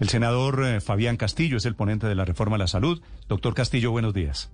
El senador eh, Fabián Castillo es el ponente de la reforma a la salud. Doctor Castillo, buenos días.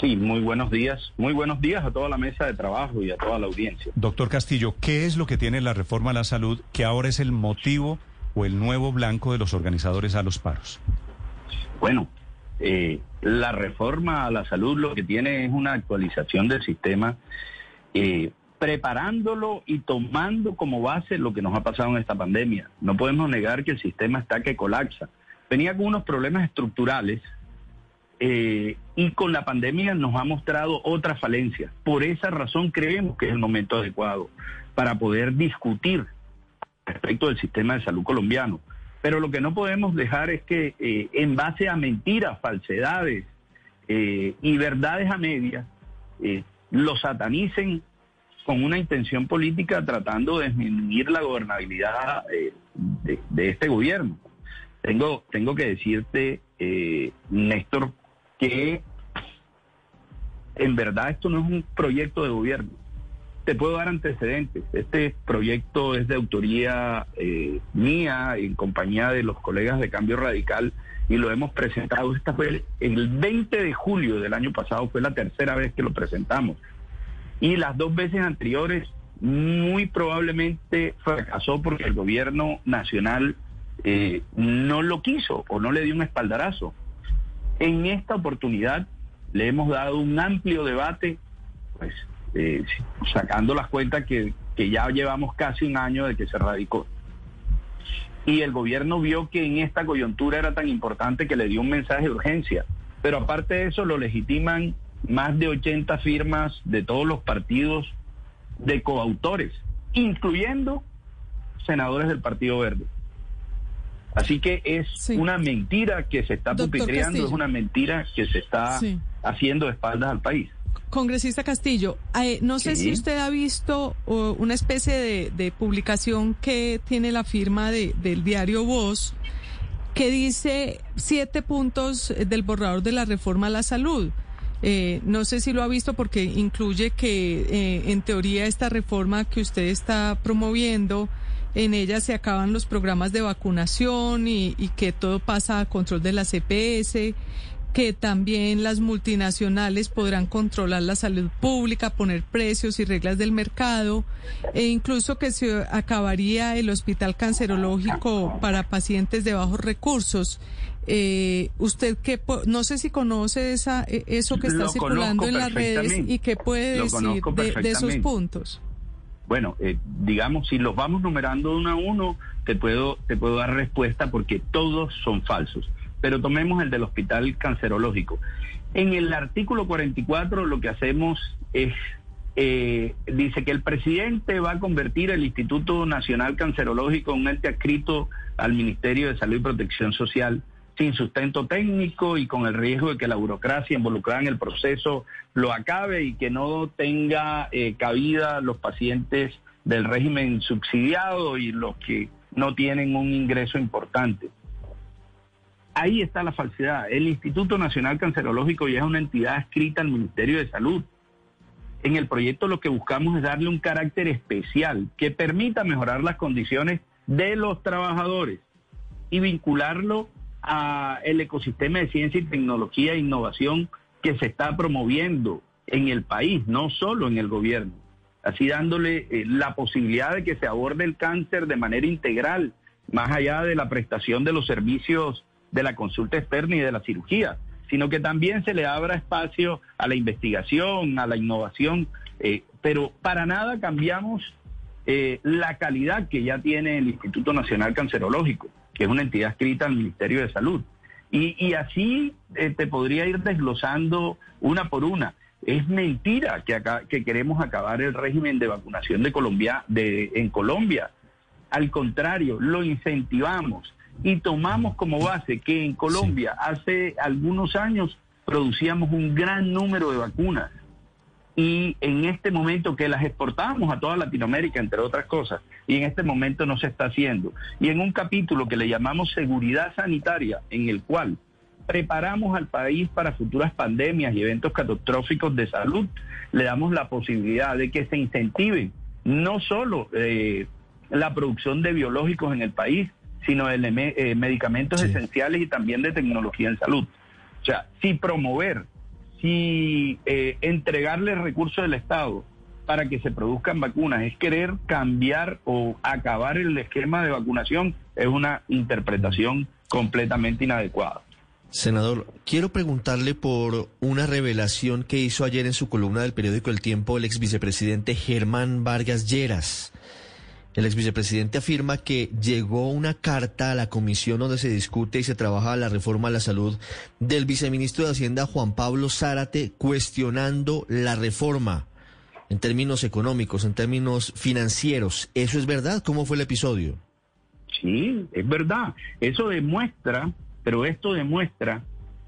Sí, muy buenos días. Muy buenos días a toda la mesa de trabajo y a toda la audiencia. Doctor Castillo, ¿qué es lo que tiene la reforma a la salud que ahora es el motivo o el nuevo blanco de los organizadores a los paros? Bueno, eh, la reforma a la salud lo que tiene es una actualización del sistema, eh, preparándolo y tomando como base lo que nos ha pasado en esta pandemia. No podemos negar que el sistema está que colapsa. Venía con unos problemas estructurales eh, y con la pandemia nos ha mostrado otras falencias. Por esa razón creemos que es el momento adecuado para poder discutir respecto del sistema de salud colombiano. Pero lo que no podemos dejar es que eh, en base a mentiras, falsedades eh, y verdades a medias, eh, lo satanicen con una intención política tratando de disminuir la gobernabilidad de, de, este gobierno. Tengo, tengo que decirte, Néstor, que en verdad esto no es un proyecto de gobierno. Te puedo dar antecedentes. Este proyecto es de autoría eh, mía en compañía de los colegas de Cambio Radical y lo hemos presentado. Esta fue el, 20 de julio del año pasado, fue la tercera vez que lo presentamos. Y las dos veces anteriores muy probablemente fracasó porque el gobierno nacional eh, no lo quiso o no le dio un espaldarazo. En esta oportunidad le hemos dado un amplio debate, pues eh, sacando las cuentas que, que ya llevamos casi un año de que se radicó. Y el gobierno vio que en esta coyuntura era tan importante que le dio un mensaje de urgencia. Pero aparte de eso, lo legitiman más de 80 firmas de todos los partidos de coautores, incluyendo senadores del Partido Verde. Así que es una mentira que se está pupitreando, es una mentira que se está haciendo de espaldas al país. Congresista Castillo, eh, no sé si usted ha visto una especie de, publicación que tiene la firma de, del diario Voz que dice siete puntos del borrador de la reforma a la salud. Eh, no sé si lo ha visto porque incluye que eh, en teoría esta reforma que usted está promoviendo en ella se acaban los programas de vacunación y, que todo pasa a control de la CPS, que también las multinacionales podrán controlar la salud pública, poner precios y reglas del mercado, e incluso que se acabaría el hospital cancerológico para pacientes de bajos recursos. Eh, usted que no sé si conoce esa, e, eso que está circulando en las redes y qué puede decir de esos puntos. Bueno, eh, digamos, si los vamos numerando uno a uno, te puedo, te puedo dar respuesta porque todos son falsos. Pero tomemos el del hospital cancerológico. En el artículo 44 lo que hacemos es, eh, dice que el presidente va a convertir el Instituto Nacional Cancerológico en un ente adscrito al Ministerio de Salud y Protección Social sin sustento técnico y con el riesgo de que la burocracia involucrada en el proceso lo acabe y que no tenga eh, cabida los pacientes del régimen subsidiado y los que no tienen un ingreso importante. Ahí está la falsedad. El Instituto Nacional Cancerológico ya es una entidad escrita al Ministerio de Salud. En el proyecto lo que buscamos es darle un carácter especial que permita mejorar las condiciones de los trabajadores y vincularlo a el ecosistema de ciencia y tecnología e innovación que se está promoviendo en el país, no solo en el gobierno. Así dándole eh, la posibilidad de que se aborde el cáncer de manera integral, más allá de la prestación de los servicios de la consulta externa y de la cirugía, sino que también se le abra espacio a la investigación, a la innovación, eh, pero para nada cambiamos eh, la calidad que ya tiene el Instituto Nacional Cancerológico que es una entidad escrita al Ministerio de Salud. Y, así eh, te podría ir desglosando una por una. Es mentira que, acá, que queremos acabar el régimen de vacunación de Colombia, de, en Colombia. Al contrario, lo incentivamos. y tomamos como base que en Colombia hace algunos años producíamos un gran número de vacunas y en este momento que las exportábamos a toda Latinoamérica, entre otras cosas, y en este momento no se está haciendo. Y en un capítulo que le llamamos seguridad sanitaria, en el cual preparamos al país para futuras pandemias y eventos catastróficos de salud, le damos la posibilidad de que se incentive no solo eh, la producción de biológicos en el país, sino de eh, medicamentos esenciales y también de tecnología en salud. O sea, si promover, si eh, entregarle recursos del Estado para que se produzcan vacunas es querer cambiar o acabar el esquema de vacunación, es una interpretación completamente inadecuada. Senador, quiero preguntarle por una revelación que hizo ayer en su columna del periódico El Tiempo el ex vicepresidente Germán Vargas Lleras. El ex vicepresidente afirma que llegó una carta a la comisión donde se discute y se trabaja la reforma a la salud del viceministro de Hacienda Juan Pablo Zárate cuestionando la reforma en términos económicos, en términos financieros. ¿Eso es verdad? ¿Cómo fue el episodio? Sí, es verdad. Eso demuestra, pero esto demuestra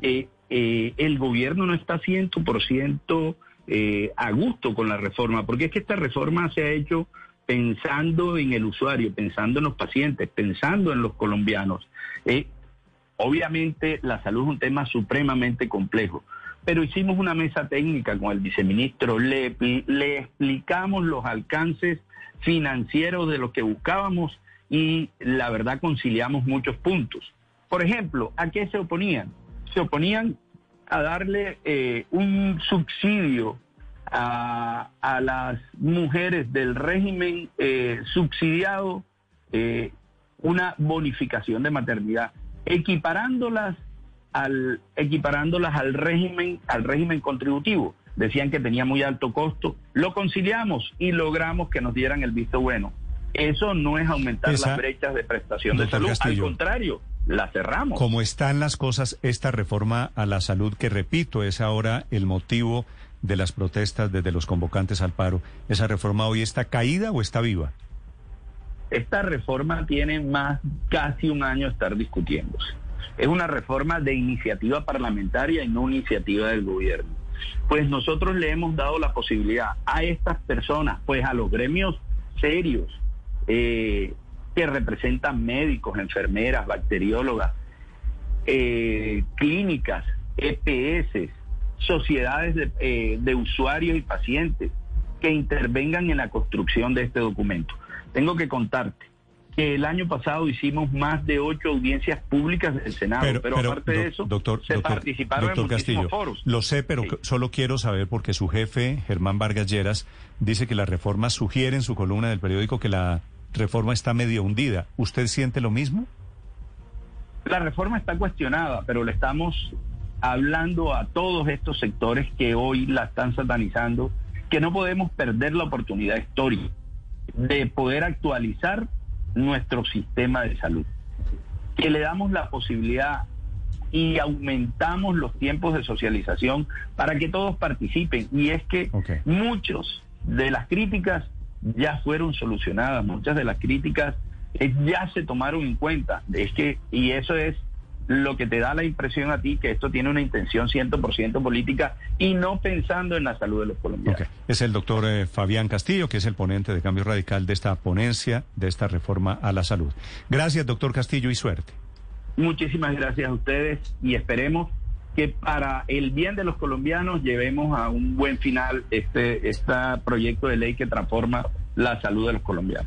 que eh, el gobierno no está 100% eh, a gusto con la reforma, porque es que esta reforma se ha hecho pensando en el usuario, pensando en los pacientes, pensando en los colombianos. Eh, obviamente la salud es un tema supremamente complejo, pero hicimos una mesa técnica con el viceministro, le, le explicamos los alcances financieros de lo que buscábamos y la verdad conciliamos muchos puntos. Por ejemplo, ¿a qué se oponían? Se oponían a darle eh, un subsidio a, las mujeres del régimen eh, subsidiado eh, una bonificación de maternidad, equiparándolas al, equiparándolas al régimen, al régimen contributivo. Decían que tenía muy alto costo, lo conciliamos y logramos que nos dieran el visto bueno. Eso no es aumentar las brechas de prestación de salud, al contrario, la cerramos. Como están las cosas, esta reforma a la salud, que repito, es ahora el motivo de las protestas desde los convocantes al paro, ¿esa reforma hoy está caída o está viva? Esta reforma tiene más casi un año estar discutiéndose. Es una reforma de iniciativa parlamentaria y no iniciativa del gobierno. Pues nosotros le hemos dado la posibilidad a estas personas, pues a los gremios serios, eh, que representan médicos, enfermeras, bacteriólogas, eh, clínicas, EPS, sociedades eh, de, usuarios y pacientes que intervengan en la construcción de este documento. Tengo que contarte que el año pasado hicimos más de ocho audiencias públicas del Senado, pero, aparte de eso, doctor, se participaron en muchísimos foros. Lo sé, pero solo quiero saber porque su jefe, Germán Vargas Lleras, dice que la reforma sugiere en su columna del periódico que la reforma está medio hundida. ¿Usted siente lo mismo? La reforma está cuestionada, pero le estamos hablando a todos estos sectores que hoy la están satanizando, que no podemos perder la oportunidad histórica de poder actualizar nuestro sistema de salud, que le damos la posibilidad y aumentamos los tiempos de socialización para que todos participen. Y es que muchos de las críticas ya fueron solucionadas, muchas de las críticas eh, ya se tomaron en cuenta. Es que, y eso es lo que te da la impresión a ti que esto tiene una intención 100% política y no pensando en la salud de los colombianos. Es el doctor eh, Fabián Castillo, que es el ponente de cambio radical de esta ponencia, de esta reforma a la salud. Gracias, doctor Castillo, y suerte. Muchísimas gracias a ustedes y esperemos que para el bien de los colombianos llevemos a un buen final este, este proyecto de ley que transforma la salud de los colombianos.